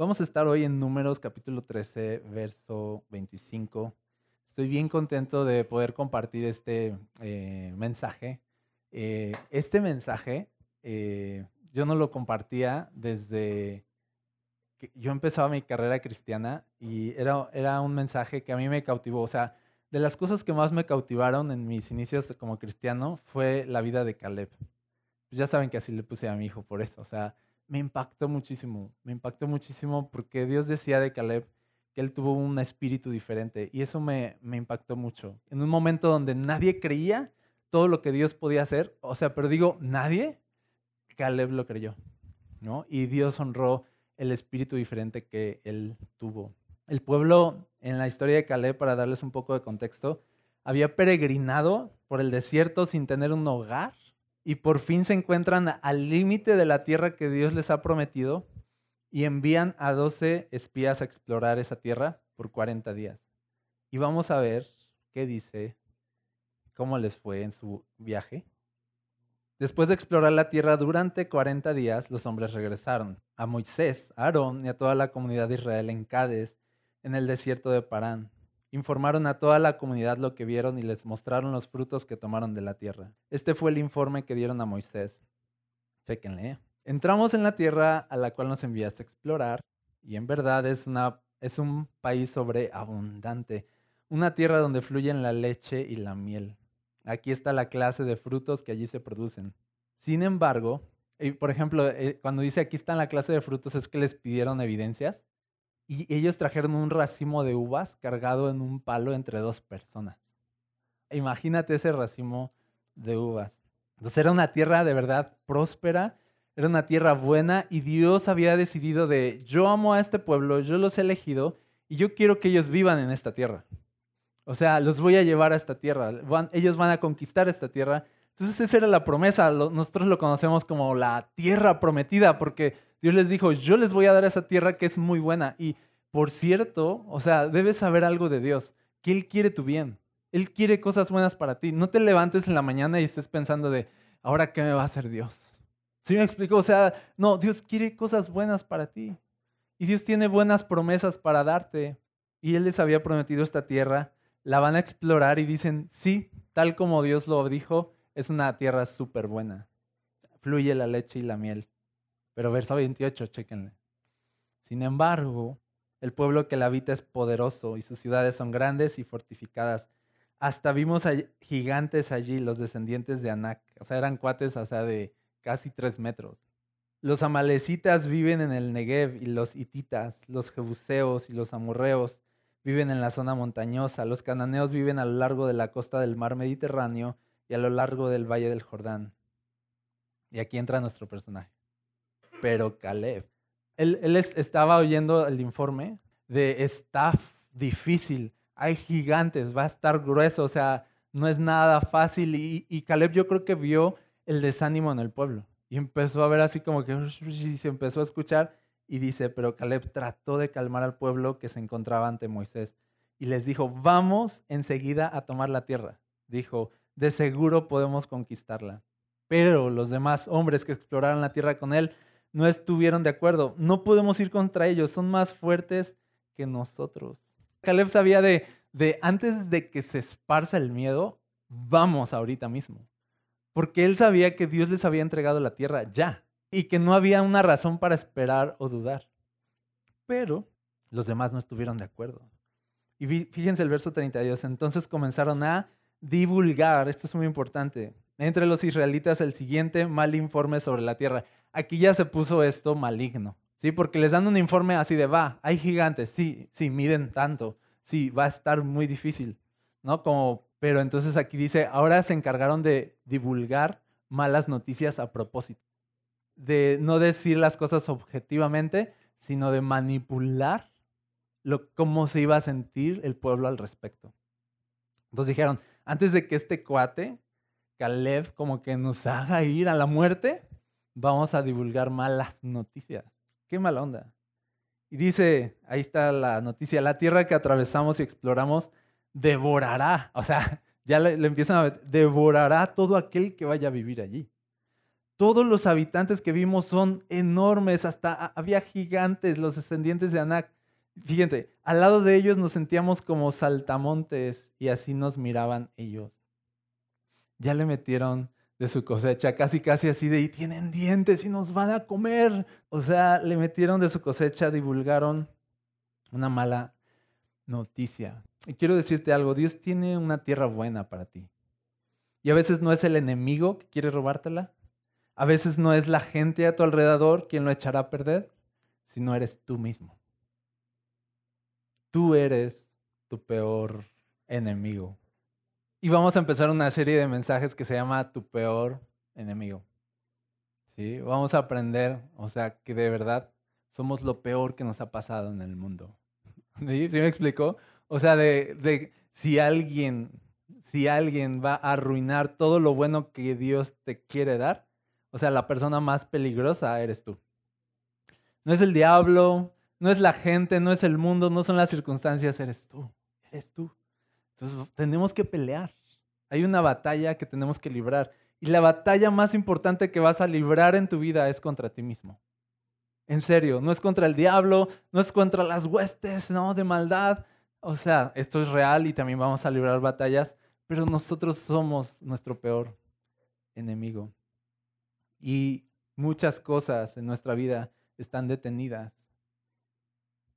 Vamos a estar hoy en Números capítulo 13, verso 25. Estoy bien contento de poder compartir este eh, mensaje. Eh, este mensaje eh, yo no lo compartía desde que yo empezaba mi carrera cristiana y era, era un mensaje que a mí me cautivó. O sea, de las cosas que más me cautivaron en mis inicios como cristiano fue la vida de Caleb. Pues ya saben que así le puse a mi hijo por eso. O sea, me impactó muchísimo. Me impactó muchísimo porque Dios decía de Caleb que él tuvo un espíritu diferente y eso me, impactó mucho. En un momento donde nadie creía todo lo que Dios podía hacer, o sea, pero digo, nadie, Caleb lo creyó, ¿no? Y Dios honró el espíritu diferente que él tuvo. El pueblo, en la historia de Caleb, para darles un poco de contexto, había peregrinado por el desierto sin tener un hogar y por fin se encuentran al límite de la tierra que Dios les ha prometido y envían a 12 espías a explorar esa tierra por 40 días. Y vamos a ver qué dice, cómo les fue en su viaje. Después de explorar la tierra durante 40 días, los hombres regresaron. A Moisés, a Aarón y a toda la comunidad de Israel en Cádiz, en el desierto de Parán. Informaron a toda la comunidad lo que vieron y les mostraron los frutos que tomaron de la tierra. Este fue el informe que dieron a Moisés. Chequenle. Entramos en la tierra a la cual nos enviaste a explorar y en verdad es, una, es un país sobreabundante, una tierra donde fluyen la leche y la miel. Aquí está la clase de frutos que allí se producen. Sin embargo, por ejemplo, eh, cuando dice aquí está la clase de frutos es que les pidieron evidencias y ellos trajeron un racimo de uvas cargado en un palo entre dos personas. Imagínate ese racimo de uvas. Entonces era una tierra de verdad próspera era una tierra buena y Dios había decidido de, yo amo a este pueblo, yo los he elegido y yo quiero que ellos vivan en esta tierra. O sea, los voy a llevar a esta tierra, ellos van a conquistar esta tierra. Entonces esa era la promesa, nosotros lo conocemos como la tierra prometida, porque Dios les dijo, yo les voy a dar esa tierra que es muy buena. Y por cierto, o sea, debes saber algo de Dios, que Él quiere tu bien, Él quiere cosas buenas para ti. No te levantes en la mañana y estés pensando de, ahora qué me va a hacer Dios. ¿Sí me explico? O sea, no, Dios quiere cosas buenas para ti. Y Dios tiene buenas promesas para darte. Y Él les había prometido esta tierra. La van a explorar y dicen, sí, tal como Dios lo dijo, es una tierra súper buena. Fluye la leche y la miel. Pero verso 28, chéquenle. Sin embargo, el pueblo que la habita es poderoso y sus ciudades son grandes y fortificadas. Hasta vimos gigantes allí, los descendientes de Anac. O sea, eran cuates, o de, casi tres metros. Los amalecitas viven en el Negev y los hititas, los jebuseos y los amorreos viven en la zona montañosa. Los cananeos viven a lo largo de la costa del mar Mediterráneo y a lo largo del valle del Jordán. Y aquí entra nuestro personaje. Pero Caleb, él, él estaba oyendo el informe de está difícil, hay gigantes, va a estar grueso, o sea, no es nada fácil. Y, y Caleb yo creo que vio el desánimo en el pueblo. Y empezó a ver así como que se empezó a escuchar y dice, pero Caleb trató de calmar al pueblo que se encontraba ante Moisés y les dijo, vamos enseguida a tomar la tierra. Dijo, de seguro podemos conquistarla. Pero los demás hombres que exploraron la tierra con él no estuvieron de acuerdo. No podemos ir contra ellos, son más fuertes que nosotros. Caleb sabía de, de antes de que se esparza el miedo, vamos ahorita mismo porque él sabía que Dios les había entregado la tierra ya y que no había una razón para esperar o dudar. Pero los demás no estuvieron de acuerdo. Y fíjense el verso 32, entonces comenzaron a divulgar, esto es muy importante, entre los israelitas el siguiente mal informe sobre la tierra. Aquí ya se puso esto maligno, ¿sí? Porque les dan un informe así de, va, hay gigantes, sí, sí, miden tanto, sí, va a estar muy difícil, ¿no? Como pero entonces aquí dice, ahora se encargaron de divulgar malas noticias a propósito. De no decir las cosas objetivamente, sino de manipular lo, cómo se iba a sentir el pueblo al respecto. Entonces dijeron, antes de que este cuate, Caleb, como que nos haga ir a la muerte, vamos a divulgar malas noticias. Qué mala onda. Y dice, ahí está la noticia, la tierra que atravesamos y exploramos devorará, o sea, ya le, empiezan a ver, devorará todo aquel que vaya a vivir allí. todos los habitantes que vimos son enormes, hasta había gigantes, los descendientes de Anak. Fíjense, al lado de ellos nos sentíamos como saltamontes y así nos miraban ellos. Ya le metieron de su cosecha, casi casi así de, y tienen dientes y nos van a comer. O sea, le metieron de su cosecha, divulgaron una mala noticia. Y quiero decirte algo, Dios tiene una tierra buena para ti. Y a veces no es el enemigo que quiere robártela. A veces no es la gente a tu alrededor quien lo echará a perder, sino eres tú mismo. Tú eres tu peor enemigo. Y vamos a empezar una serie de mensajes que se llama Tu peor enemigo. ¿Sí? Vamos a aprender, o sea, que de verdad somos lo peor que nos ha pasado en el mundo. ¿Sí? ¿Sí me explicó? O sea, de si alguien, si alguien va a arruinar todo lo bueno que Dios te quiere dar, o sea, la persona más peligrosa eres tú. No es el diablo, no es la gente, no es el mundo, no son las circunstancias, eres tú, eres tú. Entonces tenemos que pelear. Hay una batalla que tenemos que librar. Y la batalla más importante que vas a librar en tu vida es contra ti mismo. En serio, no es contra el diablo, no es contra las huestes, no, de maldad. O sea, esto es real y también vamos a librar batallas, pero nosotros somos nuestro peor enemigo. Y muchas cosas en nuestra vida están detenidas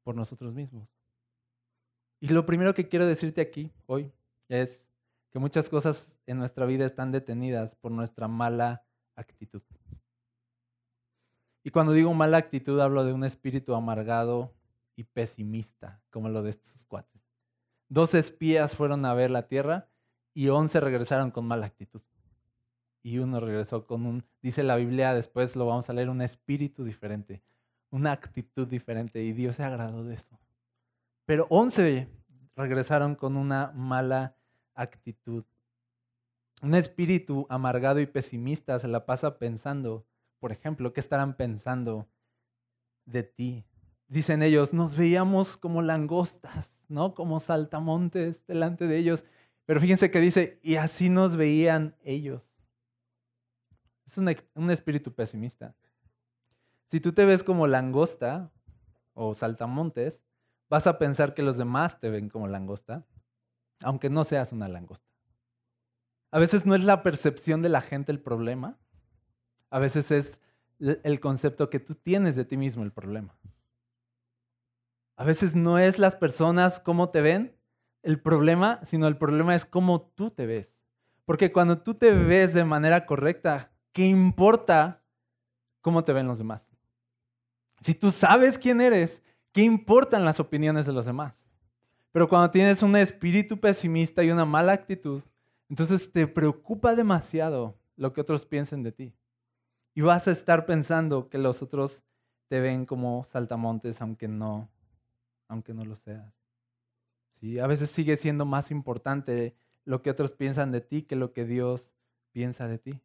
por nosotros mismos. Y lo primero que quiero decirte aquí hoy es que muchas cosas en nuestra vida están detenidas por nuestra mala actitud. Y cuando digo mala actitud hablo de un espíritu amargado y pesimista, como lo de estos cuates. Dos espías fueron a ver la tierra y once regresaron con mala actitud. Y uno regresó con un, dice la Biblia, después lo vamos a leer, un espíritu diferente, una actitud diferente. Y Dios se agradó de eso. Pero once regresaron con una mala actitud. Un espíritu amargado y pesimista se la pasa pensando, por ejemplo, ¿qué estarán pensando de ti? Dicen ellos, nos veíamos como langostas, ¿no? Como saltamontes delante de ellos. Pero fíjense que dice, y así nos veían ellos. Es un, un espíritu pesimista. Si tú te ves como langosta o saltamontes, vas a pensar que los demás te ven como langosta, aunque no seas una langosta. A veces no es la percepción de la gente el problema, a veces es el concepto que tú tienes de ti mismo el problema. A veces no es las personas cómo te ven el problema, sino el problema es cómo tú te ves. Porque cuando tú te ves de manera correcta, ¿qué importa cómo te ven los demás? Si tú sabes quién eres ¿Qué importan las opiniones de los demás? Pero cuando tienes un espíritu pesimista y una mala actitud, entonces te preocupa demasiado lo que otros piensen de ti. Y vas a estar pensando que los otros te ven como saltamontes, aunque no, aunque no lo seas. ¿Sí? A veces sigue siendo más importante lo que otros piensan de ti que lo que Dios piensa de ti.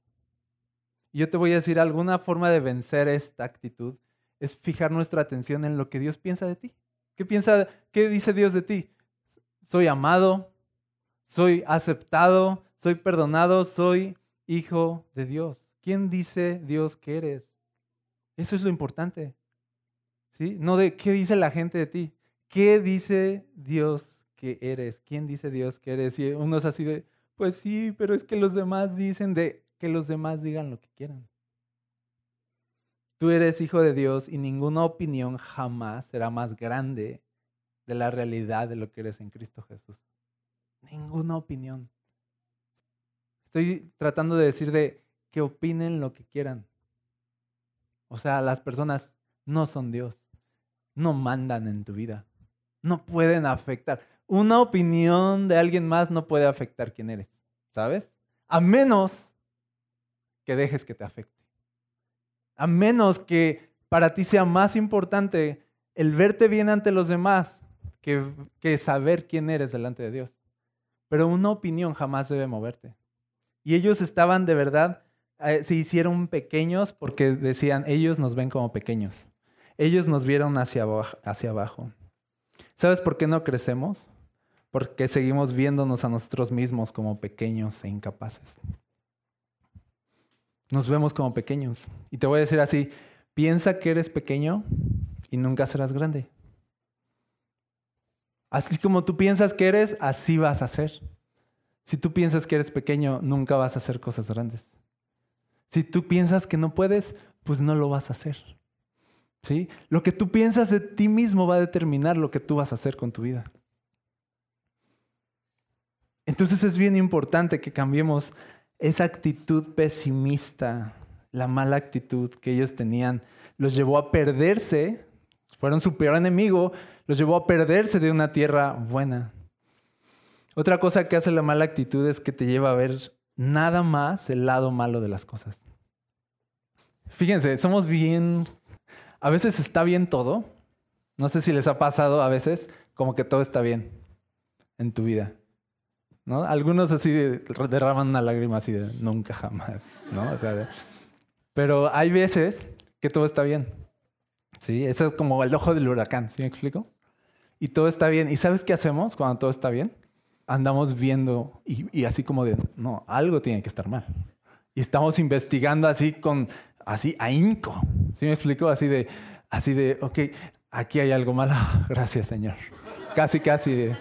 Y yo te voy a decir alguna forma de vencer esta actitud es fijar nuestra atención en lo que Dios piensa de ti. ¿Qué piensa, qué dice Dios de ti? Soy amado, soy aceptado, soy perdonado, soy hijo de Dios. ¿Quién dice Dios que eres? Eso es lo importante. ¿Sí? No de qué dice la gente de ti. ¿Qué dice Dios que eres? ¿Quién dice Dios que eres? Y uno es así de, pues sí, pero es que los demás dicen de que los demás digan lo que quieran. Tú eres hijo de Dios y ninguna opinión jamás será más grande de la realidad de lo que eres en Cristo Jesús. Ninguna opinión. Estoy tratando de decir de que opinen lo que quieran. O sea, las personas no son Dios. No mandan en tu vida. No pueden afectar. Una opinión de alguien más no puede afectar quién eres. ¿Sabes? A menos que dejes que te afecte. A menos que para ti sea más importante el verte bien ante los demás que, que saber quién eres delante de Dios. Pero una opinión jamás debe moverte. Y ellos estaban de verdad, eh, se hicieron pequeños porque decían, ellos nos ven como pequeños. Ellos nos vieron hacia hacia abajo. ¿Sabes por qué no crecemos? Porque seguimos viéndonos a nosotros mismos como pequeños e incapaces. Nos vemos como pequeños. Y te voy a decir así, piensa que eres pequeño y nunca serás grande. Así como tú piensas que eres, así vas a ser. Si tú piensas que eres pequeño, nunca vas a hacer cosas grandes. Si tú piensas que no puedes, pues no lo vas a hacer. ¿Sí? Lo que tú piensas de ti mismo va a determinar lo que tú vas a hacer con tu vida. Entonces es bien importante que cambiemos esa actitud pesimista, la mala actitud que ellos tenían, los llevó a perderse, fueron su peor enemigo, los llevó a perderse de una tierra buena. Otra cosa que hace la mala actitud es que te lleva a ver nada más el lado malo de las cosas. Fíjense, somos bien, a veces está bien todo. No sé si les ha pasado a veces como que todo está bien en tu vida. ¿No? Algunos así derraman una lágrima así de nunca jamás, ¿no? pero hay veces que todo está bien. ¿Sí? Eso es como el ojo del huracán, ¿sí me explico? Y todo está bien. ¿Y sabes qué hacemos cuando todo está bien? Andamos viendo y, y así como de, no, algo tiene que estar mal. Y estamos investigando así con, así ahínco. ¿Sí me explico? Así de, así de, ok, aquí hay algo malo. Gracias, Señor. Casi, casi de,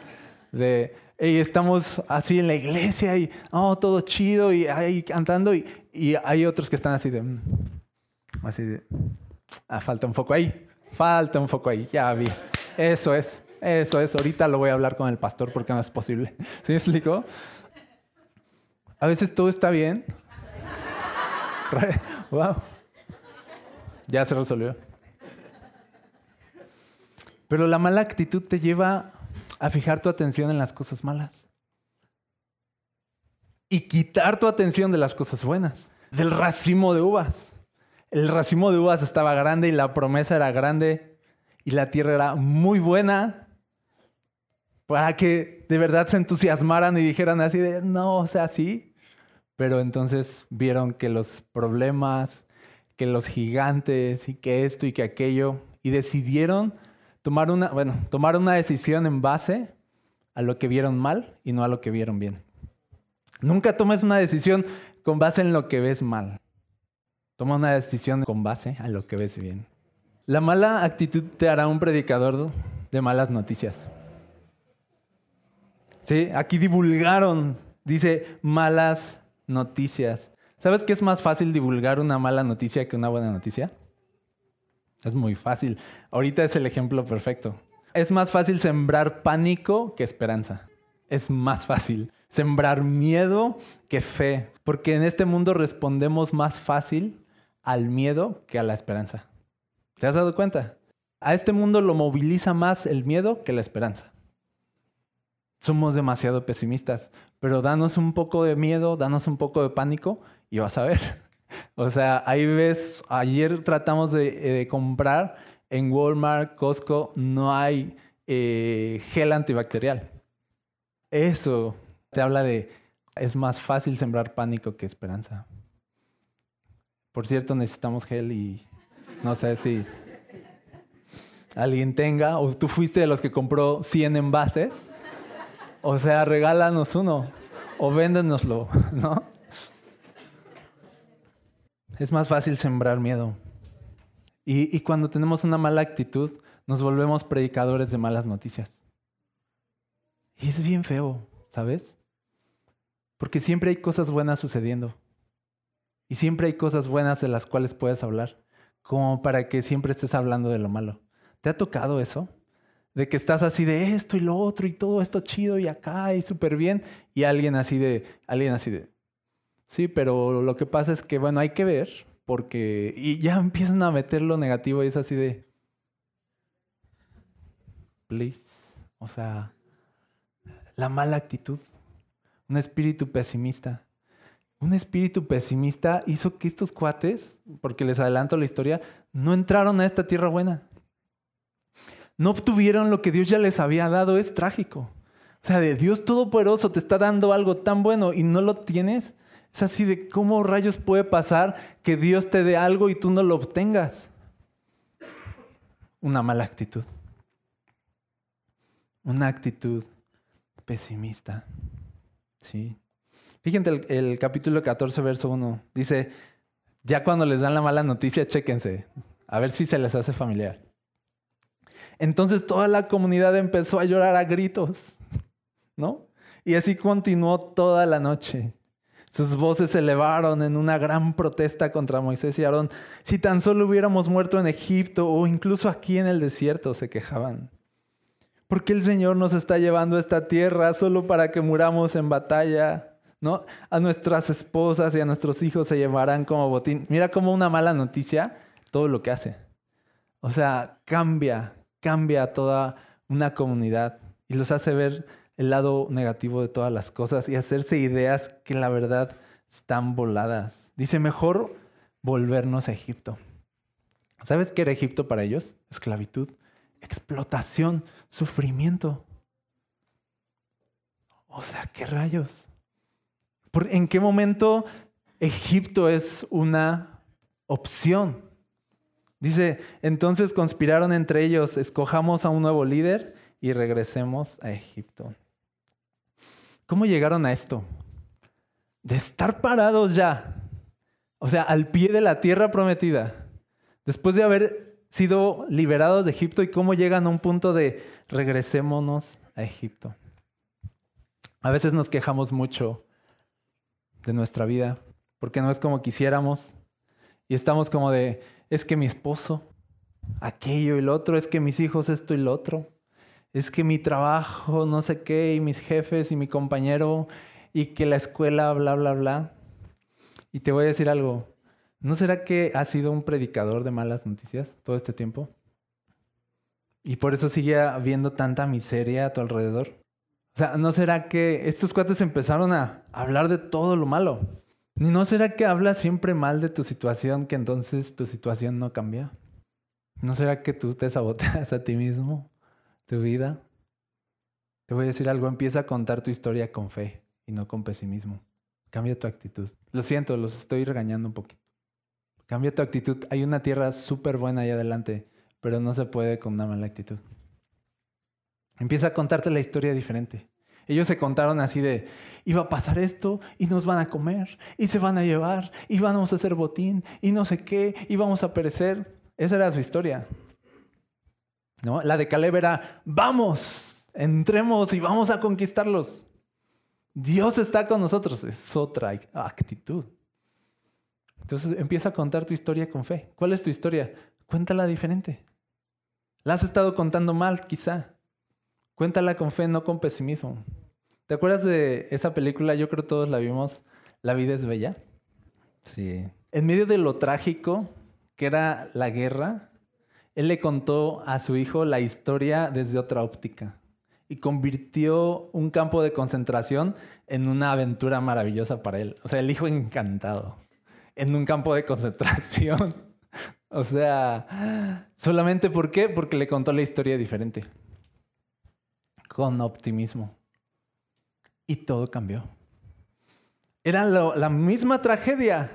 de y estamos así en la iglesia y oh, todo chido y ahí cantando y, y hay otros que están así de, mm, así de, ah, falta un foco ahí, falta un foco ahí, ya vi, eso es, eso es, ahorita lo voy a hablar con el pastor porque no es posible. ¿Sí me explico? A veces todo está bien. wow. Ya se resolvió. Pero la mala actitud te lleva a fijar tu atención en las cosas malas. Y quitar tu atención de las cosas buenas, del racimo de uvas. El racimo de uvas estaba grande y la promesa era grande y la tierra era muy buena para que de verdad se entusiasmaran y dijeran así de, no, o sea, sí. Pero entonces vieron que los problemas, que los gigantes y que esto y que aquello, y decidieron tomar una, bueno, tomar una decisión en base a lo que vieron mal y no a lo que vieron bien. Nunca tomes una decisión con base en lo que ves mal. Toma una decisión con base a lo que ves bien. La mala actitud te hará un predicador de malas noticias. Sí, aquí divulgaron, dice malas noticias. ¿Sabes qué es más fácil divulgar una mala noticia que una buena noticia? Es muy fácil. Ahorita es el ejemplo perfecto. Es más fácil sembrar pánico que esperanza. Es más fácil sembrar miedo que fe. Porque en este mundo respondemos más fácil al miedo que a la esperanza. ¿Te has dado cuenta? A este mundo lo moviliza más el miedo que la esperanza. Somos demasiado pesimistas, pero danos un poco de miedo, danos un poco de pánico y vas a ver o sea, ahí ves, ayer tratamos de, eh, comprar en Walmart, Costco, no hay eh, gel antibacterial. Eso te habla de, es más fácil sembrar pánico que esperanza. Por cierto, necesitamos gel y no sé si alguien tenga, o tú fuiste de los que compró 100 envases. O sea, regálanos uno o véndenoslo, ¿no? Es más fácil sembrar miedo. Y, cuando tenemos una mala actitud, nos volvemos predicadores de malas noticias. Y es bien feo, ¿sabes? Porque siempre hay cosas buenas sucediendo. Y siempre hay cosas buenas de las cuales puedes hablar, como para que siempre estés hablando de lo malo. ¿Te ha tocado eso? De que estás así de esto y lo otro y todo esto chido y acá y súper bien y alguien así de, alguien así de, Sí, pero lo que pasa es que, bueno, hay que ver, porque. Y ya empiezan a meter lo negativo y es así de. Please. O sea, la mala actitud. Un espíritu pesimista. Un espíritu pesimista hizo que estos cuates, porque les adelanto la historia, no entraron a esta tierra buena. No obtuvieron lo que Dios ya les había dado. Es trágico. O sea, de Dios Todopoderoso te está dando algo tan bueno y no lo tienes. Es así de cómo rayos puede pasar que Dios te dé algo y tú no lo obtengas. Una mala actitud. Una actitud pesimista. ¿Sí? Fíjense el, capítulo 14, verso 1. Dice, Ya cuando les dan la mala noticia, chéquense, a ver si se les hace familiar. Entonces toda la comunidad empezó a llorar a gritos, ¿no? Y así continuó toda la noche. Sus voces se elevaron en una gran protesta contra Moisés y Aarón. Si tan solo hubiéramos muerto en Egipto o incluso aquí en el desierto, se quejaban. ¿Por qué el Señor nos está llevando a esta tierra solo para que muramos en batalla? ¿No? A nuestras esposas y a nuestros hijos se llevarán como botín. Mira cómo una mala noticia todo lo que hace. O sea, cambia, cambia toda una comunidad y los hace ver el lado negativo de todas las cosas y hacerse ideas que la verdad están voladas. Dice, mejor volvernos a Egipto. ¿Sabes qué era Egipto para ellos? Esclavitud, explotación, sufrimiento. O sea, ¿qué rayos? ¿En qué momento Egipto es una opción? Dice, entonces conspiraron entre ellos, escojamos a un nuevo líder y regresemos a Egipto. ¿Cómo llegaron a esto? De estar parados ya, o sea, al pie de la tierra prometida, después de haber sido liberados de Egipto y cómo llegan a un punto de regresémonos a Egipto. A veces nos quejamos mucho de nuestra vida porque no es como quisiéramos y estamos como de, es que mi esposo, aquello y lo otro, es que mis hijos esto y lo otro, es que mi trabajo, no sé qué, y mis jefes y mi compañero, y que la escuela, bla, bla, bla. Y te voy a decir algo, ¿no será que has sido un predicador de malas noticias todo este tiempo? Y por eso sigue habiendo tanta miseria a tu alrededor. O sea, ¿no será que estos cuates empezaron a hablar de todo lo malo? ¿Ni no será que hablas siempre mal de tu situación que entonces tu situación no cambia? ¿No será que tú te saboteas a ti mismo, tu vida? Te voy a decir algo, empieza a contar tu historia con fe y no con pesimismo. Cambia tu actitud. Lo siento, los estoy regañando un poquito. Cambia tu actitud. Hay una tierra súper buena ahí adelante, pero no se puede con una mala actitud. Empieza a contarte la historia diferente. Ellos se contaron así de, iba a pasar esto y nos van a comer y se van a llevar y vamos a hacer botín y no sé qué y vamos a perecer. Esa era su historia. ¿No? La de Caleb era, vamos, entremos y vamos a conquistarlos. Dios está con nosotros. Es otra actitud. Entonces empieza a contar tu historia con fe. ¿Cuál es tu historia? Cuéntala diferente. La has estado contando mal, quizá. Cuéntala con fe, no con pesimismo. ¿Te acuerdas de esa película? Yo creo que todos la vimos. La vida es bella. Sí. En medio de lo trágico que era la guerra, él le contó a su hijo la historia desde otra óptica y convirtió un campo de concentración en una aventura maravillosa para él. O sea, el hijo encantado en un campo de concentración. o sea, solamente ¿por qué? Porque le contó la historia diferente con optimismo. Y todo cambió. Era la misma tragedia,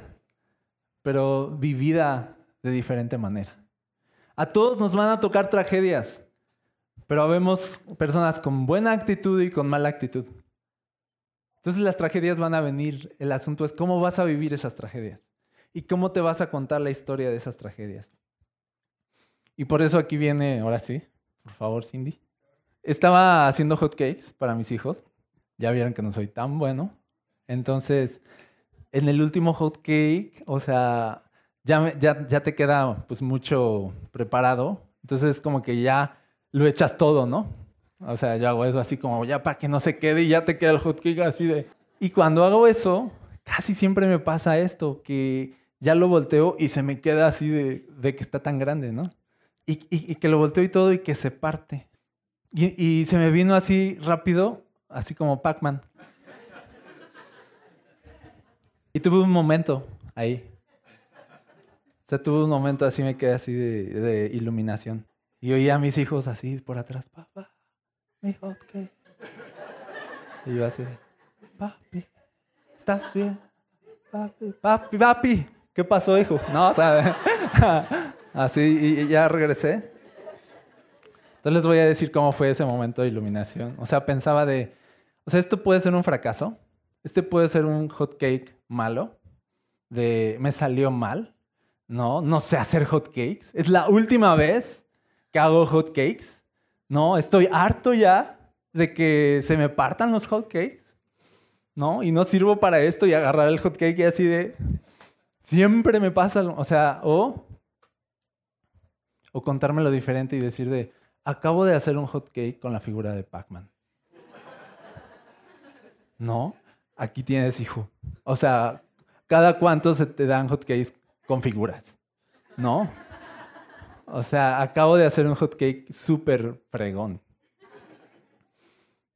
pero vivida de diferente manera. A todos nos van a tocar tragedias, pero vemos personas con buena actitud y con mala actitud. Entonces las tragedias van a venir. El asunto es cómo vas a vivir esas tragedias y cómo te vas a contar la historia de esas tragedias. Y por eso aquí viene, ahora sí, por favor, Cindy. Estaba haciendo hot cakes para mis hijos. Ya vieron que no soy tan bueno. Entonces, en el último hot cake, o sea, ya, ya, ya te queda pues mucho preparado. Entonces, como que ya lo echas todo, ¿no? O sea, yo hago eso así como ya para que no se quede y ya te queda el hot cake así de... Y cuando hago eso, casi siempre me pasa esto, que ya lo volteo y se me queda así de, de que está tan grande, ¿no? Y, y, y, que lo volteo y todo y que se parte. Y, se me vino así rápido, así como Pac-Man. Y tuve un momento ahí. Sea, tuve un momento así, me quedé así de, iluminación. Y oía a mis hijos así por atrás, papá, hijo, ¿qué? Y yo así, papi, ¿estás bien? Papi, papi, papi, ¿qué pasó, hijo? No, ¿sabes? así, y ya regresé. Entonces les voy a decir cómo fue ese momento de iluminación. O sea, pensaba de, o sea, esto puede ser un fracaso, este puede ser un hot cake malo, de me salió mal, no, no sé hacer hot cakes. Es la última vez que hago hot cakes, no, estoy harto ya de que se me partan los hot cakes, no, y no sirvo para esto y agarrar el hot cake y así de siempre me pasa, o sea, o o contármelo diferente y decir de acabo de hacer un hot cake con la figura de Pac-Man. No, aquí tienes hijo. O sea, cada cuánto se te dan hotcakes con figuras, ¿no? O sea, acabo de hacer un hotcake súper fregón.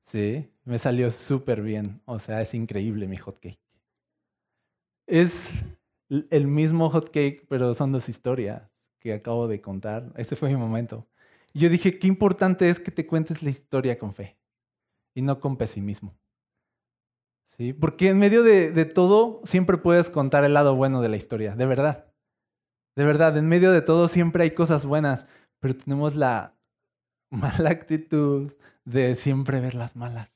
Sí, me salió súper bien. O sea, es increíble mi hotcake. Es el mismo hotcake, pero son dos historias que acabo de contar. Ese fue mi momento. Y yo dije, qué importante es que te cuentes la historia con fe y no con pesimismo. ¿Sí? Porque en medio de, todo siempre puedes contar el lado bueno de la historia, de verdad. De verdad, en medio de todo siempre hay cosas buenas, pero tenemos la mala actitud de siempre ver las malas.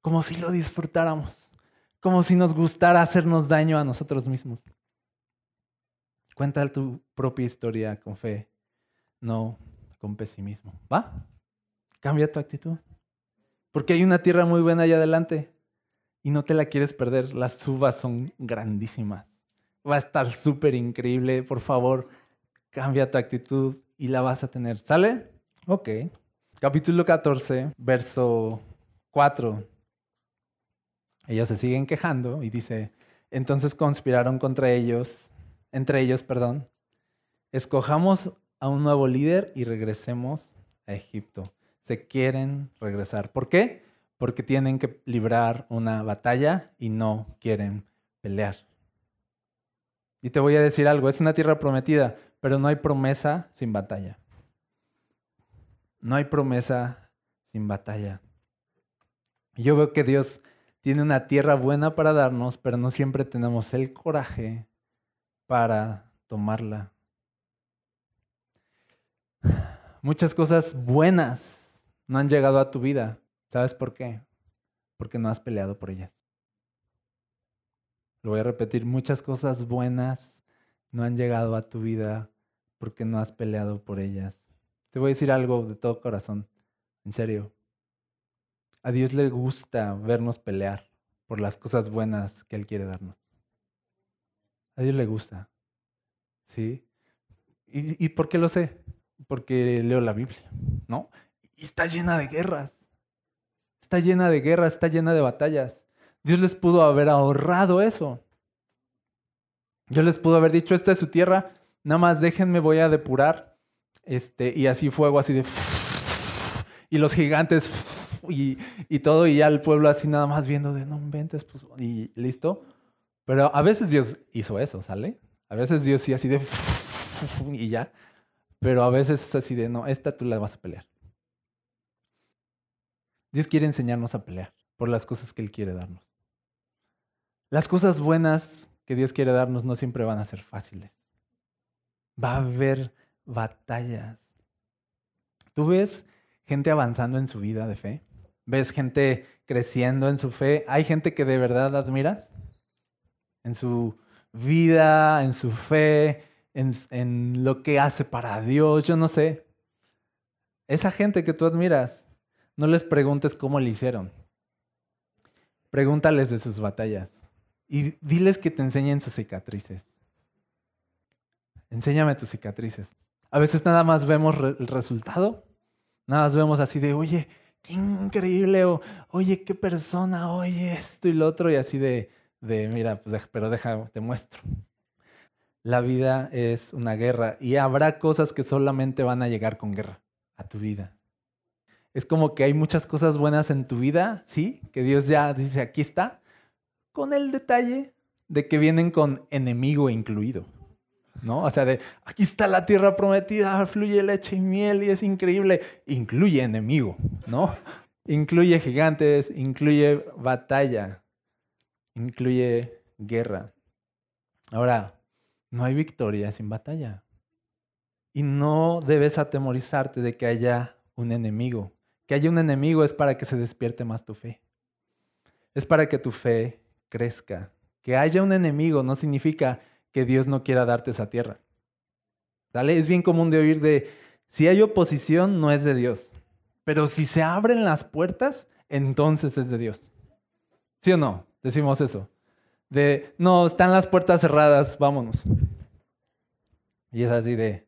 Como si lo disfrutáramos, como si nos gustara hacernos daño a nosotros mismos. Cuenta tu propia historia con fe, no con pesimismo. ¿Va? Cambia tu actitud. Porque hay una tierra muy buena allá adelante y no te la quieres perder. Las uvas son grandísimas. Va a estar súper increíble. Por favor, cambia tu actitud y la vas a tener. ¿Sale? Ok. Capítulo 14, verso 4. Ellos se siguen quejando y dice, entonces conspiraron contra ellos, entre ellos, perdón, escojamos a un nuevo líder y regresemos a Egipto. Se quieren regresar. ¿Por qué? porque tienen que librar una batalla y no quieren pelear. Y te voy a decir algo, es una tierra prometida, pero no hay promesa sin batalla. No hay promesa sin batalla. Yo veo que Dios tiene una tierra buena para darnos, pero no siempre tenemos el coraje para tomarla. Muchas cosas buenas no han llegado a tu vida, ¿Sabes por qué? Porque no has peleado por ellas. Lo voy a repetir, muchas cosas buenas no han llegado a tu vida porque no has peleado por ellas. Te voy a decir algo de todo corazón, en serio. A Dios le gusta vernos pelear por las cosas buenas que Él quiere darnos. A Dios le gusta. ¿Sí? ¿Y, y por qué lo sé? Porque leo la Biblia, ¿no? Y está llena de guerras. Está llena de guerras, está llena de batallas. Dios les pudo haber ahorrado eso. Dios les pudo haber dicho, esta es su tierra, nada más déjenme, voy a depurar. Este, y así fuego, así de... Y los gigantes, y, y todo, y ya el pueblo así nada más viendo de, no inventes, pues, y listo. Pero a veces Dios hizo eso, ¿sale? A veces Dios sí así de... Y ya. Pero a veces es así de, no, esta tú la vas a pelear. Dios quiere enseñarnos a pelear por las cosas que Él quiere darnos. Las cosas buenas que Dios quiere darnos no siempre van a ser fáciles. Va a haber batallas. ¿Tú ves gente avanzando en su vida de fe? ¿Ves gente creciendo en su fe? ¿Hay gente que de verdad admiras? En su vida, en su fe, en, en lo que hace para Dios, yo no sé. Esa gente que tú admiras, no les preguntes cómo le hicieron. Pregúntales de sus batallas. Y diles que te enseñen sus cicatrices. Enséñame tus cicatrices. A veces nada más vemos el resultado. Nada más vemos así de, oye, qué increíble. O, oye, qué persona. Oye, esto y lo otro. Y así de, de mira, pues, pero deja, te muestro. La vida es una guerra y habrá cosas que solamente van a llegar con guerra a tu vida es como que hay muchas cosas buenas en tu vida, ¿sí? Que Dios ya dice, aquí está, con el detalle de que vienen con enemigo incluido, ¿no? O sea, de, aquí está la tierra prometida, fluye leche y miel y es increíble, incluye enemigo, ¿no? Incluye gigantes, incluye batalla, incluye guerra. Ahora, no hay victoria sin batalla. Y no debes atemorizarte de que haya un enemigo que haya un enemigo es para que se despierte más tu fe. Es para que tu fe crezca, Que haya un enemigo no significa que Dios no quiera darte esa tierra. ¿Sale? Es bien común de oír de, si hay oposición, no es de Dios. Pero si se abren las puertas, entonces es de Dios. ¿Sí o no? Decimos eso. De, no, están las puertas cerradas, vámonos. Y es así de,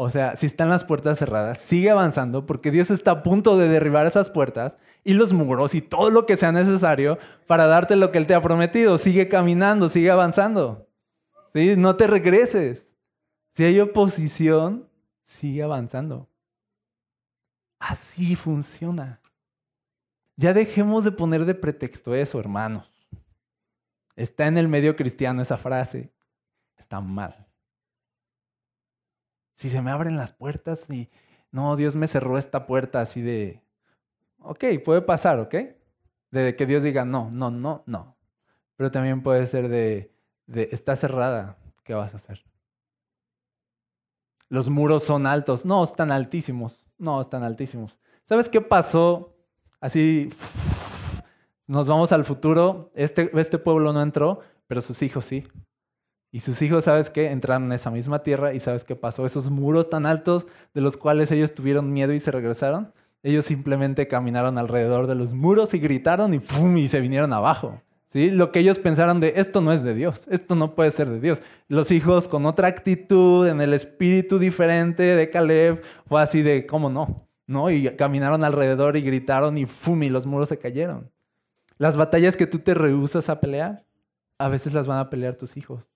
o sea, si están las puertas cerradas, sigue avanzando porque Dios está a punto de derribar esas puertas y los muros y todo lo que sea necesario para darte lo que Él te ha prometido. Sigue caminando, sigue avanzando. ¿Sí? No te regreses. Si hay oposición, sigue avanzando. Así funciona. Ya dejemos de poner de pretexto eso, hermanos. Está en el medio cristiano esa frase. Está mal. Si se me abren las puertas y no, Dios me cerró esta puerta así de, ok, puede pasar, ¿ok? De que Dios diga, no, no, no, no. Pero también puede ser de, de está cerrada, ¿qué vas a hacer? Los muros son altos, no, están altísimos, no, están altísimos. ¿Sabes qué pasó? Así, nos vamos al futuro, este, este pueblo no entró, pero sus hijos sí. Y sus hijos, ¿sabes qué? Entraron en esa misma tierra y ¿sabes qué pasó? Esos muros tan altos de los cuales ellos tuvieron miedo y se regresaron, ellos simplemente caminaron alrededor de los muros y gritaron y ¡pum! y se vinieron abajo. ¿Sí? Lo que ellos pensaron de esto no es de Dios, esto no puede ser de Dios. Los hijos con otra actitud, en el espíritu diferente de Caleb, fue así de, ¿cómo no? ¿No? Y caminaron alrededor y gritaron y ¡fum! y los muros se cayeron. Las batallas que tú te rehusas a pelear, a veces las van a pelear tus hijos.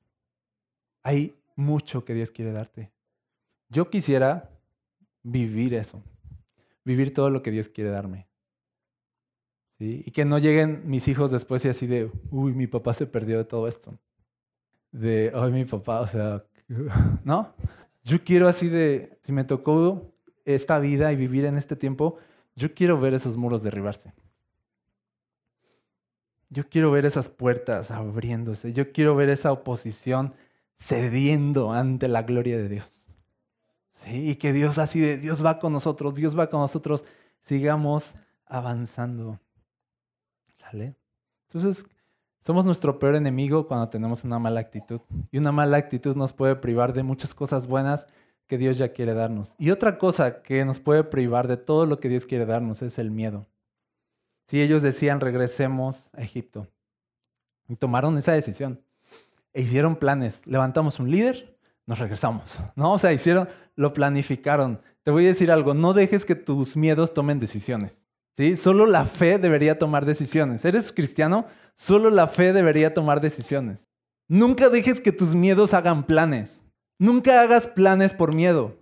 Hay mucho que Dios quiere darte. Yo quisiera vivir eso, vivir todo lo que Dios quiere darme. ¿Sí? Y que no lleguen mis hijos después y así de, uy, mi papá se perdió de todo esto. De, ay, mi papá, o sea, ¿no? Yo quiero así de, si me tocó esta vida y vivir en este tiempo, yo quiero ver esos muros derribarse. Yo quiero ver esas puertas abriéndose. Yo quiero ver esa oposición cediendo ante la gloria de Dios. ¿Sí? Y que Dios así de, Dios va con nosotros, Dios va con nosotros, sigamos avanzando. ¿Sale? Entonces, somos nuestro peor enemigo cuando tenemos una mala actitud. Y una mala actitud nos puede privar de muchas cosas buenas que Dios ya quiere darnos. Y otra cosa que nos puede privar de todo lo que Dios quiere darnos es el miedo. Si ellos decían regresemos a Egipto y tomaron esa decisión, e hicieron planes. Levantamos un líder, nos regresamos. ¿no? O sea, hicieron, lo planificaron. Te voy a decir algo, no dejes que tus miedos tomen decisiones. ¿sí? Solo la fe debería tomar decisiones. ¿Eres cristiano? Solo la fe debería tomar decisiones. Nunca dejes que tus miedos hagan planes. Nunca hagas planes por miedo.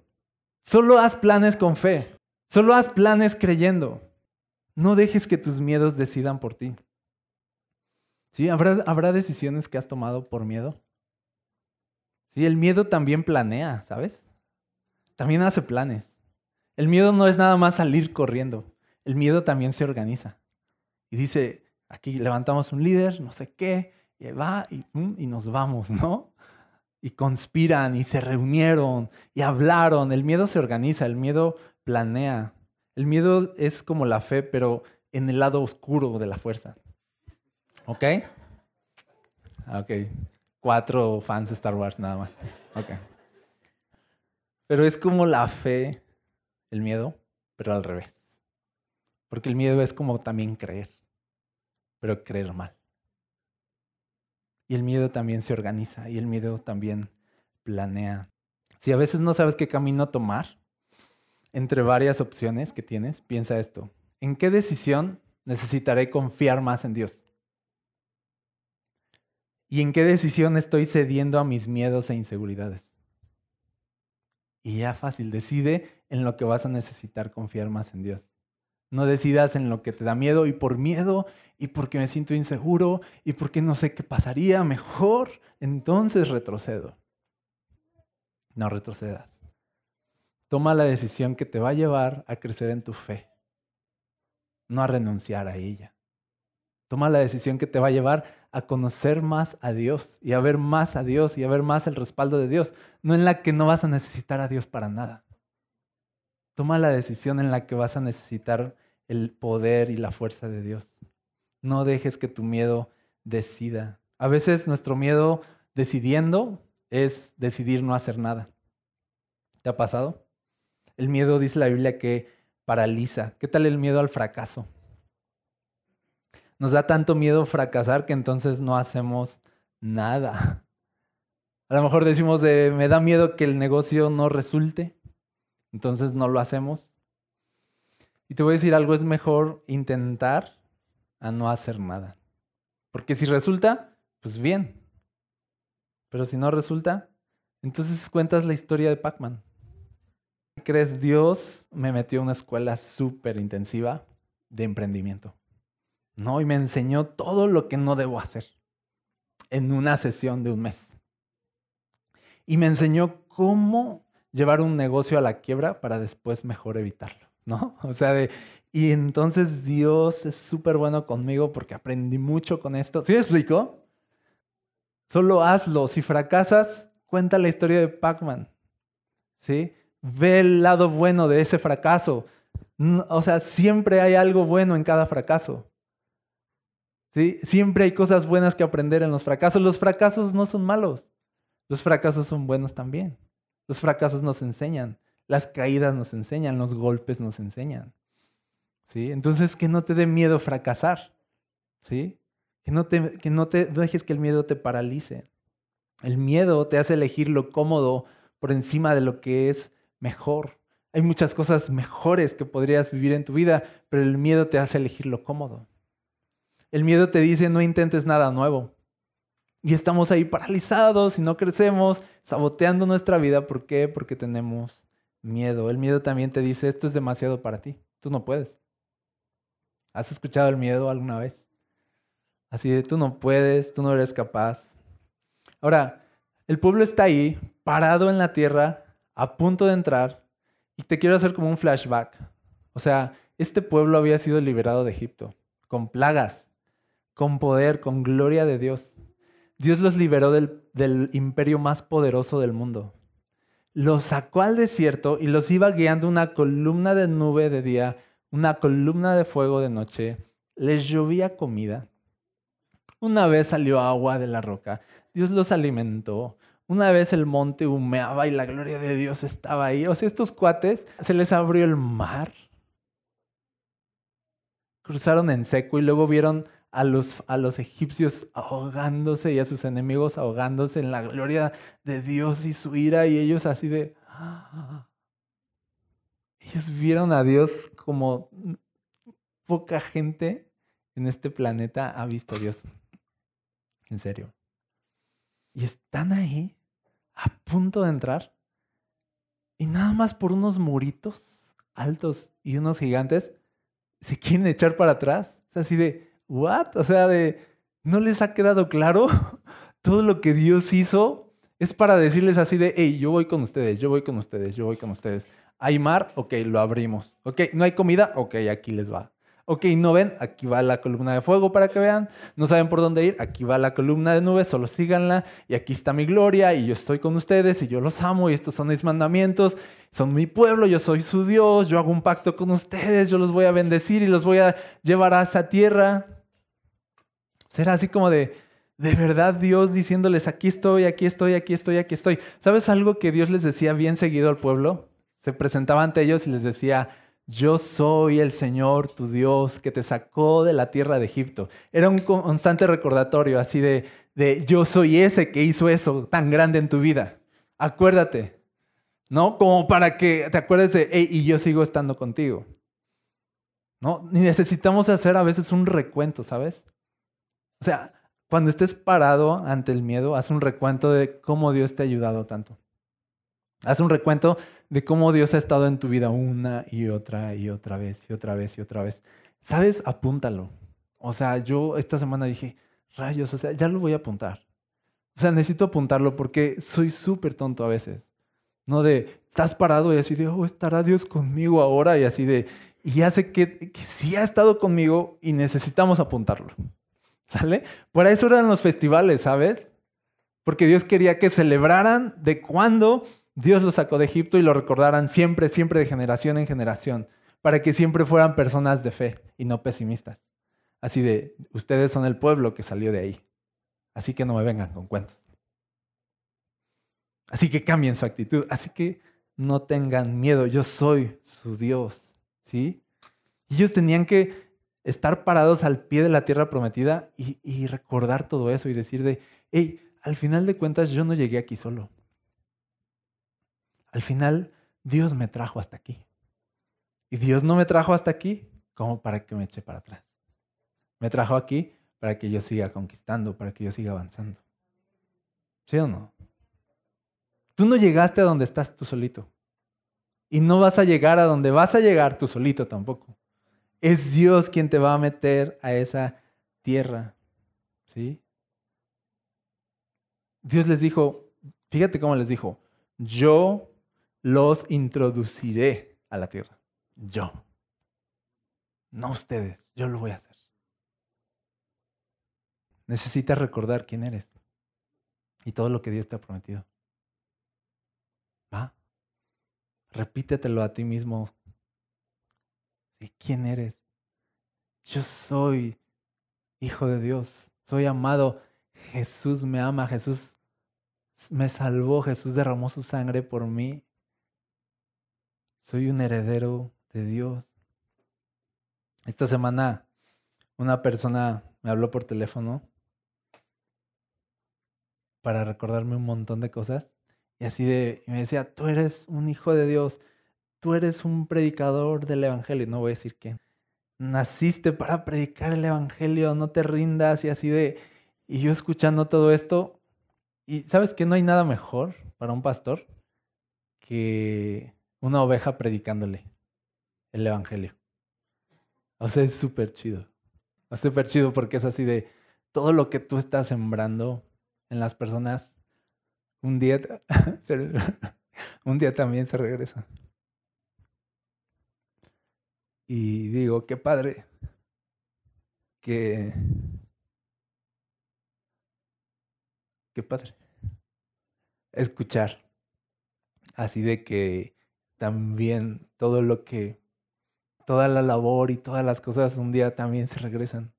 Solo haz planes con fe. Solo haz planes creyendo. No dejes que tus miedos decidan por ti. ¿Sí? ¿Habrá, ¿Habrá decisiones que has tomado por miedo? Sí, el miedo también planea, ¿sabes? También hace planes. El miedo no es nada más salir corriendo. El miedo también se organiza. Y dice, aquí levantamos un líder, no sé qué, y va y, y nos vamos, ¿no? Y conspiran y se reunieron y hablaron. El miedo se organiza, el miedo planea. El miedo es como la fe, pero en el lado oscuro de la fuerza. ¿Ok? Ok. Cuatro fans de Star Wars nada más. Ok. Pero es como la fe, el miedo, pero al revés. Porque el miedo es como también creer, pero creer mal. Y el miedo también se organiza y el miedo también planea. Si a veces no sabes qué camino tomar, entre varias opciones que tienes, piensa esto. ¿En qué decisión necesitaré confiar más en Dios? ¿Y en qué decisión estoy cediendo a mis miedos e inseguridades? Y ya fácil, decide en lo que vas a necesitar confiar más en Dios. No decidas en lo que te da miedo y por miedo y porque me siento inseguro y porque no sé qué pasaría mejor, entonces retrocedo. No retrocedas. Toma la decisión que te va a llevar a crecer en tu fe, no a renunciar a ella. Toma la decisión que te va a llevar a conocer más a Dios y a ver más a Dios y a ver más el respaldo de Dios, no en la que no vas a necesitar a Dios para nada. Toma la decisión en la que vas a necesitar el poder y la fuerza de Dios. No dejes que tu miedo decida. A veces nuestro miedo decidiendo es decidir no hacer nada. ¿Te ha pasado? El miedo, dice la Biblia, que paraliza. ¿Qué tal el miedo al fracaso? Nos da tanto miedo fracasar que entonces no hacemos nada. A lo mejor decimos de, me da miedo que el negocio no resulte, entonces no lo hacemos. Y te voy a decir algo, es mejor intentar a no hacer nada. Porque si resulta, pues bien. Pero si no resulta, entonces cuentas la historia de Pac-Man. ¿Crees? Dios me metió a una escuela súper intensiva de emprendimiento. ¿No? Y me enseñó todo lo que no debo hacer en una sesión de un mes. Y me enseñó cómo llevar un negocio a la quiebra para después mejor evitarlo, ¿no? O sea, de, y entonces Dios es súper bueno conmigo porque aprendí mucho con esto. ¿Sí me explico? Solo hazlo. Si fracasas, cuenta la historia de Pac-Man. ¿Sí? Ve el lado bueno de ese fracaso. O sea, siempre hay algo bueno en cada fracaso. Siempre hay cosas buenas que aprender en los fracasos. Los fracasos no son malos. Los fracasos son buenos también. Los fracasos nos enseñan. Las caídas nos enseñan. Los golpes nos enseñan. ¿Sí? Entonces, que no te dé miedo fracasar. ¿Sí? Que no, te, que no te dejes que el miedo te paralice. El miedo te hace elegir lo cómodo por encima de lo que es mejor. Hay muchas cosas mejores que podrías vivir en tu vida, pero el miedo te hace elegir lo cómodo. El miedo te dice no intentes nada nuevo. Y estamos ahí paralizados y no crecemos, saboteando nuestra vida. ¿Por qué? Porque tenemos miedo. El miedo también te dice esto es demasiado para ti. Tú no puedes. ¿Has escuchado el miedo alguna vez? Así de tú no puedes, tú no eres capaz. Ahora, el pueblo está ahí, parado en la tierra, a punto de entrar, y te quiero hacer como un flashback. O sea, este pueblo había sido liberado de Egipto, con plagas con poder, con gloria de Dios. Dios los liberó del, del, imperio más poderoso del mundo. Los sacó al desierto y los iba guiando una columna de nube de día, una columna de fuego de noche. Les llovía comida. Una vez salió agua de la roca. Dios los alimentó. Una vez el monte humeaba y la gloria de Dios estaba ahí. O sea, estos cuates se les abrió el mar. Cruzaron en seco y luego vieron a los, a los egipcios ahogándose y a sus enemigos ahogándose en la gloria de Dios y su ira y ellos así de... Ellos vieron a Dios como poca gente en este planeta ha visto a Dios. En serio. Y están ahí a punto de entrar y nada más por unos muritos altos y unos gigantes se quieren echar para atrás. Es así de, ¿what? O sea, de, ¿no les ha quedado claro? Todo lo que Dios hizo es para decirles así de, hey, yo voy con ustedes, yo voy con ustedes, yo voy con ustedes. ¿Hay mar? Ok, lo abrimos. Ok, ¿no hay comida? Ok, aquí les va. Ok, ¿no ven? Aquí va la columna de fuego para que vean. ¿No saben por dónde ir? Aquí va la columna de nubes, solo síganla. Y aquí está mi gloria y yo estoy con ustedes y yo los amo y estos son mis mandamientos. Son mi pueblo, yo soy su Dios, yo hago un pacto con ustedes, yo los voy a bendecir y los voy a llevar a esa tierra. Será así como de, de verdad Dios diciéndoles, aquí estoy, aquí estoy, aquí estoy, aquí estoy. ¿Sabes algo que Dios les decía bien seguido al pueblo? Se presentaba ante ellos y les decía, yo soy el Señor, tu Dios, que te sacó de la tierra de Egipto. Era un constante recordatorio así de, de yo soy ese que hizo eso tan grande en tu vida. Acuérdate, ¿no? Como para que te acuerdes de, y yo sigo estando contigo. ¿No? necesitamos hacer a veces un recuento, ¿sabes? O sea, cuando estés parado ante el miedo, haz un recuento de cómo Dios te ha ayudado tanto. Haz un recuento de cómo Dios ha estado en tu vida una y otra y otra vez y otra vez y otra vez. ¿Sabes? Apúntalo. O sea, yo esta semana dije, rayos, o sea, ya lo voy a apuntar. O sea, necesito apuntarlo porque soy súper tonto a veces. No de, estás parado y así de, oh, estará Dios conmigo ahora y así de, y sé que, que sí ha estado conmigo y necesitamos apuntarlo. ¿Sale? Por eso eran los festivales, ¿sabes? Porque Dios quería que celebraran de cuando Dios los sacó de Egipto y lo recordaran siempre, siempre de generación en generación, para que siempre fueran personas de fe y no pesimistas. Así de, ustedes son el pueblo que salió de ahí. Así que no me vengan con cuentos. Así que cambien su actitud. Así que no tengan miedo. Yo soy su Dios. ¿Sí? Ellos tenían que estar parados al pie de la tierra prometida y, recordar todo eso y decir de, hey, al final de cuentas yo no llegué aquí solo. Al final Dios me trajo hasta aquí. Y Dios no me trajo hasta aquí como para que me eche para atrás. Me trajo aquí para que yo siga conquistando, para que yo siga avanzando. ¿Sí o no? Tú no llegaste a donde estás tú solito. Y no vas a llegar a donde vas a llegar tú solito tampoco. Es Dios quien te va a meter a esa tierra. ¿Sí? Dios les dijo, fíjate cómo les dijo, yo los introduciré a la tierra. Yo. No ustedes, yo lo voy a hacer. Necesitas recordar quién eres y todo lo que Dios te ha prometido. ¿Va? Repítetelo a ti mismo. ¿Quién eres? Yo soy hijo de Dios, soy amado. Jesús me ama, Jesús me salvó, Jesús derramó su sangre por mí. Soy un heredero de Dios. Esta semana una persona me habló por teléfono para recordarme un montón de cosas. Y así de, me decía, tú eres un hijo de Dios, tú eres un predicador del Evangelio. No voy a decir quién. Naciste para predicar el Evangelio, no te rindas y así de... Y yo escuchando todo esto, y sabes que no hay nada mejor para un pastor que una oveja predicándole el Evangelio. O sea, es súper chido. Es súper chido porque es así de todo lo que tú estás sembrando en las personas, un día, un día también se regresa. Y digo, qué padre que... Qué padre. Escuchar. Así de que también todo lo que, toda la labor y todas las cosas un día también se regresan.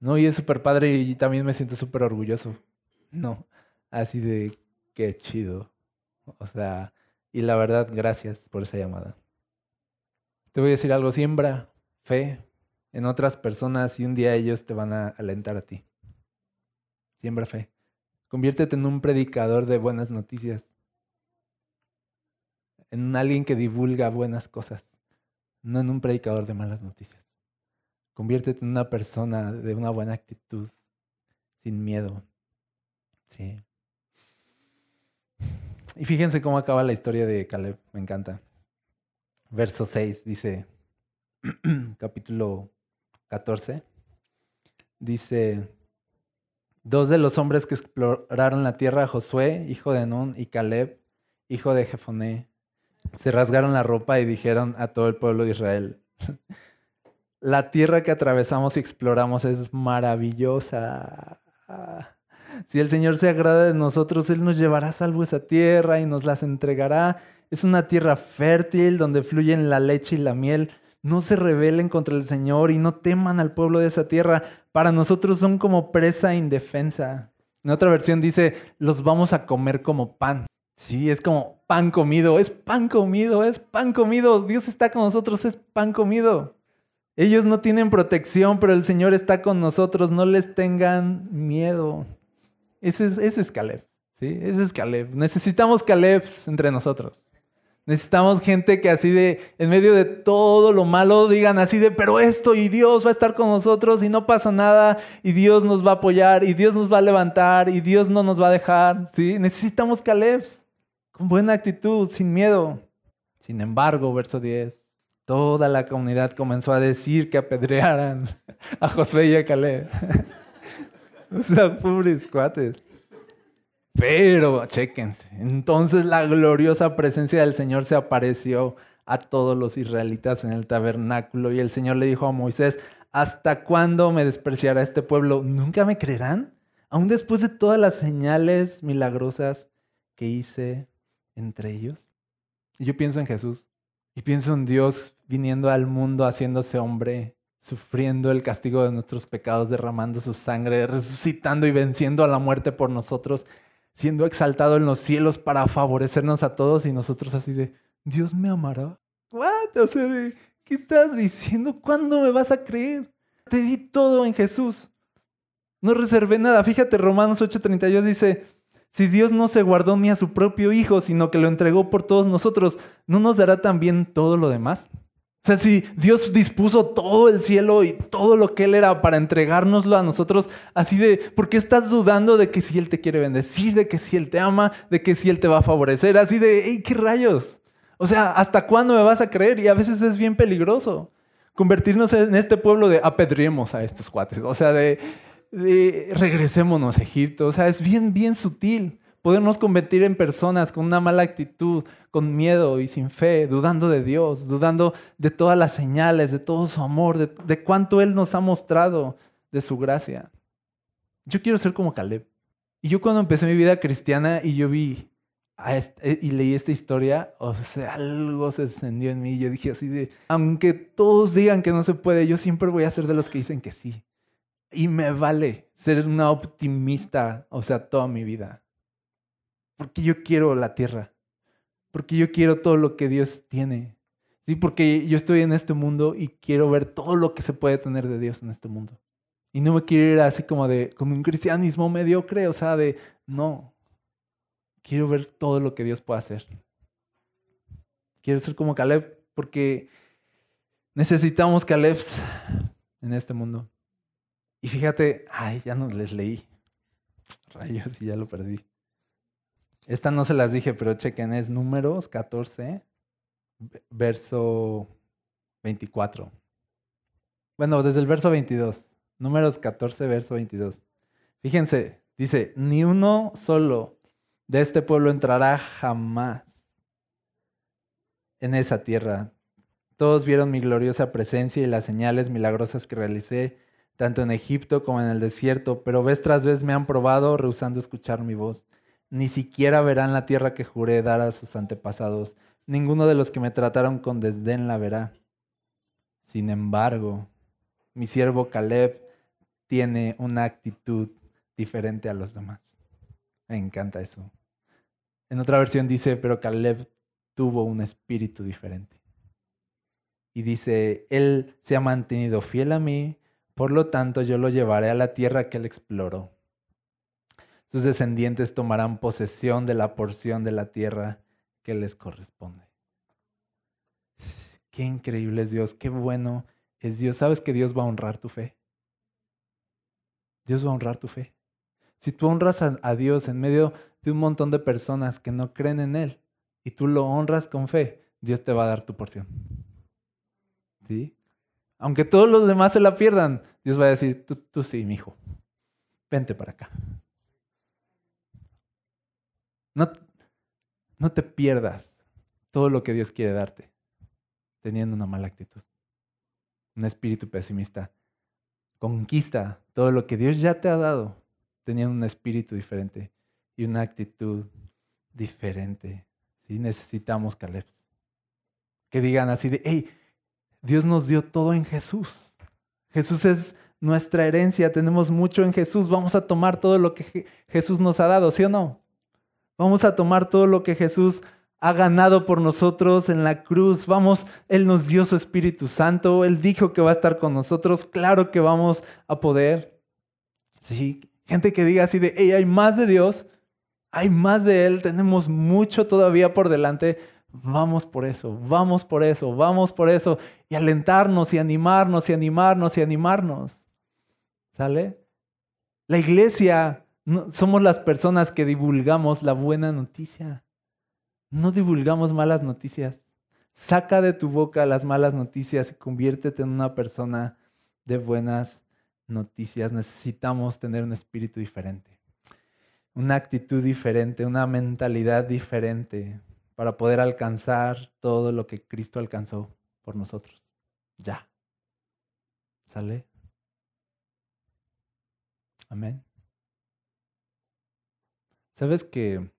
¿No? Y es súper padre y también me siento súper orgulloso. No, así de qué chido. O sea, y la verdad, gracias por esa llamada. Te voy a decir algo, siembra fe en otras personas y un día ellos te van a alentar a ti. Siembra fe. Conviértete en un predicador de buenas noticias en alguien que divulga buenas cosas, no en un predicador de malas noticias. Conviértete en una persona de una buena actitud, sin miedo. Sí. Y fíjense cómo acaba la historia de Caleb, me encanta. Verso 6 dice, capítulo 14, dice, dos de los hombres que exploraron la tierra, Josué, hijo de Nun, y Caleb, hijo de Jefoné, se rasgaron la ropa y dijeron a todo el pueblo de Israel, la tierra que atravesamos y exploramos es maravillosa. Si el Señor se agrada de nosotros, Él nos llevará a salvo esa tierra y nos las entregará. Es una tierra fértil donde fluyen la leche y la miel. No se rebelen contra el Señor y no teman al pueblo de esa tierra. Para nosotros son como presa indefensa. En otra versión dice, los vamos a comer como pan. Sí, es como pan comido, es pan comido, es pan comido. Dios está con nosotros, es pan comido. Ellos no tienen protección, pero el Señor está con nosotros. No les tengan miedo. Ese es, ese es Caleb. ¿sí? Ese es Caleb. Necesitamos Caleb entre nosotros. Necesitamos gente que así de, en medio de todo lo malo, digan así de, pero esto y Dios va a estar con nosotros y no pasa nada y Dios nos va a apoyar y Dios nos va a levantar y Dios no nos va a dejar. ¿sí? Necesitamos Caleb con buena actitud, sin miedo. Sin embargo, verso 10, toda la comunidad comenzó a decir que apedrearan a Josué y a Caleb. o sea, pobres cuates. Pero, chéquense, entonces la gloriosa presencia del Señor se apareció a todos los israelitas en el tabernáculo y el Señor le dijo a Moisés, ¿hasta cuándo me despreciará este pueblo? ¿Nunca me creerán? Aún después de todas las señales milagrosas que hice entre ellos. Y yo pienso en Jesús y pienso en Dios viniendo al mundo haciéndose hombre, sufriendo el castigo de nuestros pecados, derramando su sangre, resucitando y venciendo a la muerte por nosotros, siendo exaltado en los cielos para favorecernos a todos y nosotros así de, Dios me amará. ¿What? O sea, ¿qué estás diciendo? ¿Cuándo me vas a creer? Te di todo en Jesús. No reservé nada. Fíjate, Romanos 8:32 dice, si Dios no se guardó ni a su propio Hijo, sino que lo entregó por todos nosotros, ¿no nos dará también todo lo demás? O sea, si Dios dispuso todo el cielo y todo lo que Él era para entregárnoslo a nosotros, así de, ¿por qué estás dudando de que si Él te quiere bendecir, de que si Él te ama, de que si Él te va a favorecer? Así de, hey, ¿qué rayos? O sea, ¿hasta cuándo me vas a creer? Y a veces es bien peligroso convertirnos en este pueblo de apedriemos a estos cuates. O sea, de, de regresémonos a Egipto. O sea, es bien, bien sutil podernos convertir en personas con una mala actitud, con miedo y sin fe, dudando de Dios, dudando de todas las señales, de todo su amor, de, cuánto Él nos ha mostrado de su gracia. Yo quiero ser como Caleb. Y yo cuando empecé mi vida cristiana y yo vi y leí esta historia, o sea, algo se encendió en mí. Yo dije así de, aunque todos digan que no se puede, yo siempre voy a ser de los que dicen que sí. Y me vale ser una optimista, o sea, toda mi vida. Porque yo quiero la tierra. Porque yo quiero todo lo que Dios tiene. Sí, porque yo estoy en este mundo y quiero ver todo lo que se puede tener de Dios en este mundo. Y no me quiero ir así como de, con un cristianismo mediocre, o sea, de, no. Quiero ver todo lo que Dios puede hacer. Quiero ser como Caleb porque necesitamos Caleb en este mundo. Y fíjate, ay, ya no les leí. Rayos, y ya lo perdí. Esta no se las dije, pero chequen, es números 14, verso 24. Bueno, desde el verso 22. Números 14, verso 22. Fíjense, dice, ni uno solo de este pueblo entrará jamás en esa tierra. Todos vieron mi gloriosa presencia y las señales milagrosas que realicé tanto en Egipto como en el desierto, pero vez tras vez me han probado rehusando escuchar mi voz. Ni siquiera verán la tierra que juré dar a sus antepasados. Ninguno de los que me trataron con desdén la verá. Sin embargo, mi siervo Caleb tiene una actitud diferente a los demás. Me encanta eso. En otra versión dice, pero Caleb tuvo un espíritu diferente. Y dice, él se ha mantenido fiel a mí por lo tanto, yo lo llevaré a la tierra que él exploró. Sus descendientes tomarán posesión de la porción de la tierra que les corresponde. Qué increíble es Dios, qué bueno es Dios. ¿Sabes que Dios va a honrar tu fe? Dios va a honrar tu fe. Si tú honras a, Dios en medio de un montón de personas que no creen en Él y tú lo honras con fe, Dios te va a dar tu porción. ¿Sí? Aunque todos los demás se la pierdan, Dios va a decir, tú, tú sí, mi hijo, vente para acá. No, no te pierdas todo lo que Dios quiere darte teniendo una mala actitud, un espíritu pesimista. Conquista todo lo que Dios ya te ha dado teniendo un espíritu diferente y una actitud diferente. Si necesitamos Caleb. Que digan así de, hey, Dios nos dio todo en Jesús. Jesús es nuestra herencia, tenemos mucho en Jesús. Vamos a tomar todo lo que Jesús nos ha dado, ¿sí o no? Vamos a tomar todo lo que Jesús ha ganado por nosotros en la cruz. Vamos, Él nos dio su Espíritu Santo, Él dijo que va a estar con nosotros, claro que vamos a poder. Sí, gente que diga así de, hey, hay más de Dios, hay más de Él, tenemos mucho todavía por delante. Vamos por eso, vamos por eso, vamos por eso. Y alentarnos y animarnos y animarnos y animarnos. ¿Sale? La iglesia, somos las personas que divulgamos la buena noticia. No divulgamos malas noticias. Saca de tu boca las malas noticias y conviértete en una persona de buenas noticias. Necesitamos tener un espíritu diferente, una actitud diferente, una mentalidad diferente para poder alcanzar todo lo que Cristo alcanzó por nosotros. Ya. ¿Sale? Amén. ¿Sabes que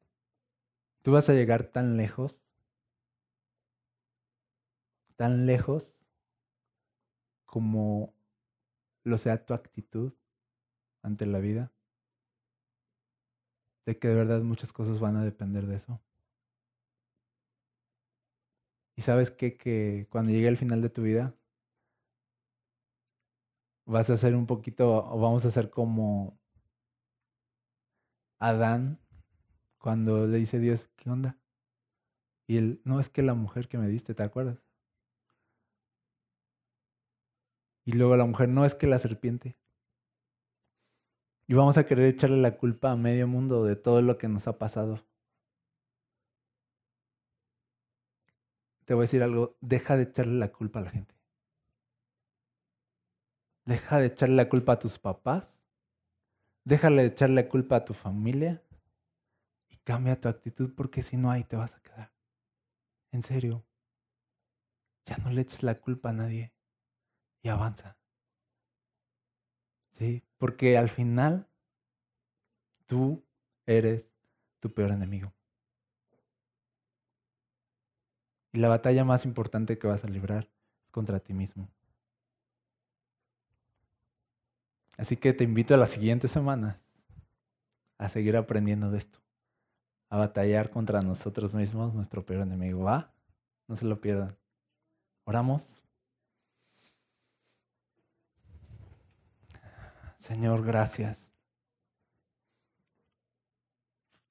tú vas a llegar tan lejos? Tan lejos como lo sea tu actitud ante la vida, de que de verdad muchas cosas van a depender de eso. Y sabes qué? que cuando llegue el final de tu vida, vas a ser un poquito, o vamos a ser como Adán cuando le dice Dios, ¿qué onda? Y él, no es que la mujer que me diste, ¿te acuerdas? Y luego la mujer, no es que la serpiente. Y vamos a querer echarle la culpa a medio mundo de todo lo que nos ha pasado. Te voy a decir algo, deja de echarle la culpa a la gente. Deja de echarle la culpa a tus papás. Déjale de echarle la culpa a tu familia. Cambia tu actitud porque si no ahí te vas a quedar. En serio. Ya no le eches la culpa a nadie. Y avanza. ¿Sí? Porque al final tú eres tu peor enemigo. Y la batalla más importante que vas a librar es contra ti mismo. Así que te invito a las siguientes semanas a seguir aprendiendo de esto, a batallar contra nosotros mismos, nuestro peor enemigo. ¿Va? No se lo pierdan. Oramos. Señor, gracias.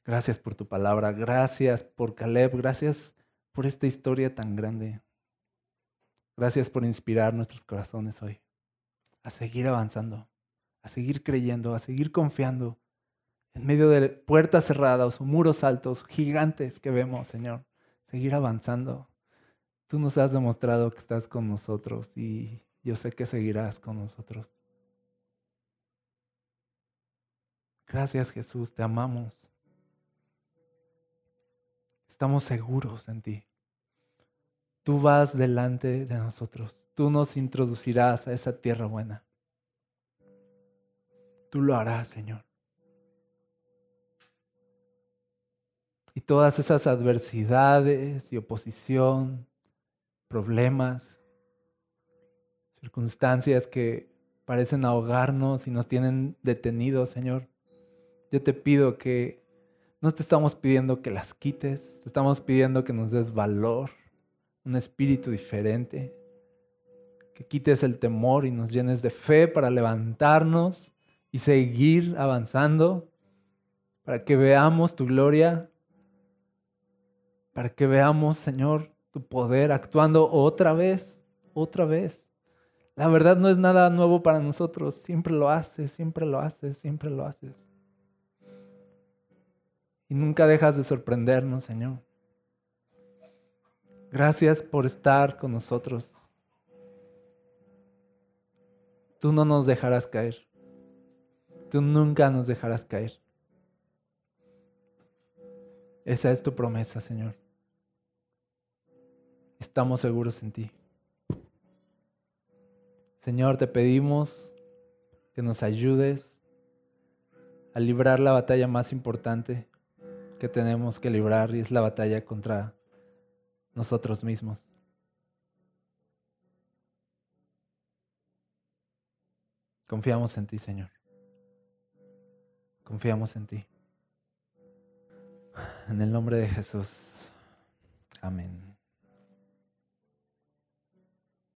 Gracias por tu palabra, gracias por Caleb, gracias por esta historia tan grande. Gracias por inspirar nuestros corazones hoy a seguir avanzando a seguir creyendo, a seguir confiando en medio de puertas cerradas o muros altos, gigantes que vemos, Señor. Seguir avanzando. Tú nos has demostrado que estás con nosotros y yo sé que seguirás con nosotros. Gracias Jesús, te amamos. Estamos seguros en ti. Tú vas delante de nosotros. Tú nos introducirás a esa tierra buena. Tú lo harás, Señor. Y todas esas adversidades y oposición, problemas, circunstancias que parecen ahogarnos y nos tienen detenidos, Señor. Yo te pido que no te estamos pidiendo que las quites, te estamos pidiendo que nos des valor, un espíritu diferente, que quites el temor y nos llenes de fe para levantarnos y seguir avanzando para que veamos tu gloria, para que veamos, Señor, tu poder actuando otra vez, otra vez. La verdad no es nada nuevo para nosotros, siempre lo haces, siempre lo haces, siempre lo haces. Y nunca dejas de sorprendernos, Señor. Gracias por estar con nosotros. Tú no nos dejarás caer. Tú nunca nos dejarás caer. Esa es tu promesa, Señor. Estamos seguros en ti. Señor, te pedimos que nos ayudes a librar la batalla más importante que tenemos que librar y es la batalla contra nosotros mismos. Confiamos en ti, Señor. Confiamos en ti. En el nombre de Jesús. Amén.